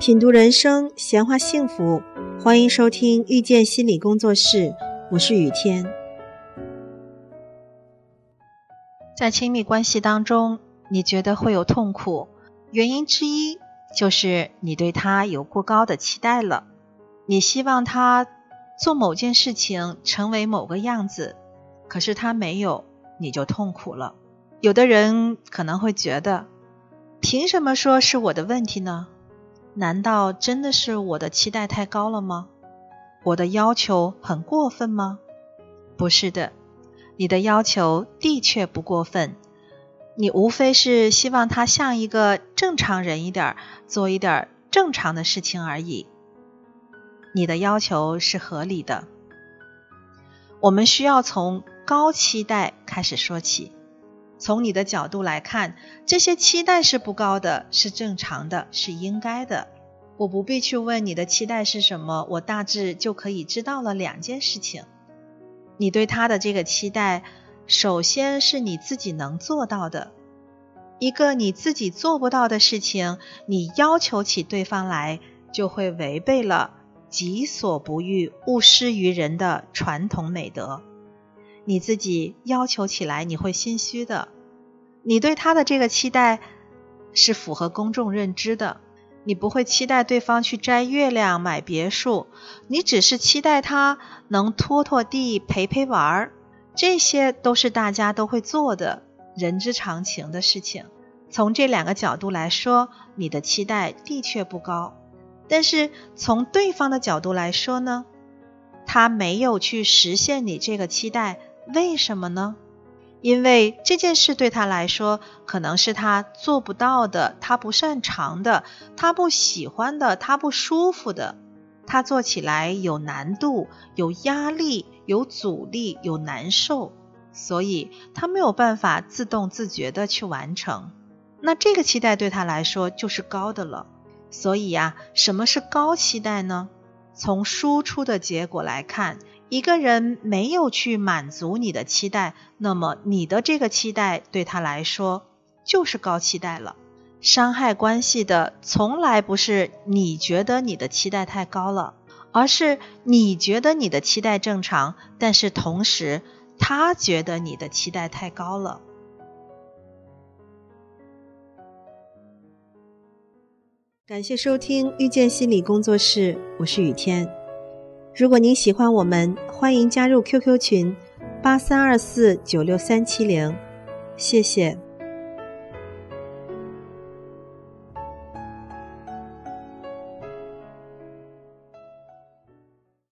品读人生，闲话幸福，欢迎收听遇见心理工作室，我是雨天。在亲密关系当中，你觉得会有痛苦，原因之一就是你对他有过高的期待了，你希望他做某件事情成为某个样子，可是他没有，你就痛苦了。有的人可能会觉得，凭什么说是我的问题呢？难道真的是我的期待太高了吗？我的要求很过分吗？不是的，你的要求的确不过分，你无非是希望他像一个正常人一点，做一点正常的事情而已。你的要求是合理的。我们需要从高期待开始说起。从你的角度来看，这些期待是不高的，是正常的，是应该的。我不必去问你的期待是什么，我大致就可以知道了两件事情。你对他的这个期待，首先是你自己能做到的。一个你自己做不到的事情，你要求起对方来，就会违背了“己所不欲，勿施于人”的传统美德。你自己要求起来，你会心虚的。你对他的这个期待是符合公众认知的。你不会期待对方去摘月亮、买别墅，你只是期待他能拖拖地、陪陪玩儿。这些都是大家都会做的人之常情的事情。从这两个角度来说，你的期待的确不高。但是从对方的角度来说呢，他没有去实现你这个期待。为什么呢？因为这件事对他来说可能是他做不到的，他不擅长的，他不喜欢的，他不舒服的，他做起来有难度、有压力、有阻力、有难受，所以他没有办法自动自觉的去完成。那这个期待对他来说就是高的了。所以呀，什么是高期待呢？从输出的结果来看。一个人没有去满足你的期待，那么你的这个期待对他来说就是高期待了。伤害关系的从来不是你觉得你的期待太高了，而是你觉得你的期待正常，但是同时他觉得你的期待太高了。感谢收听遇见心理工作室，我是雨天。如果您喜欢我们，欢迎加入 QQ 群八三二四九六三七零，谢谢。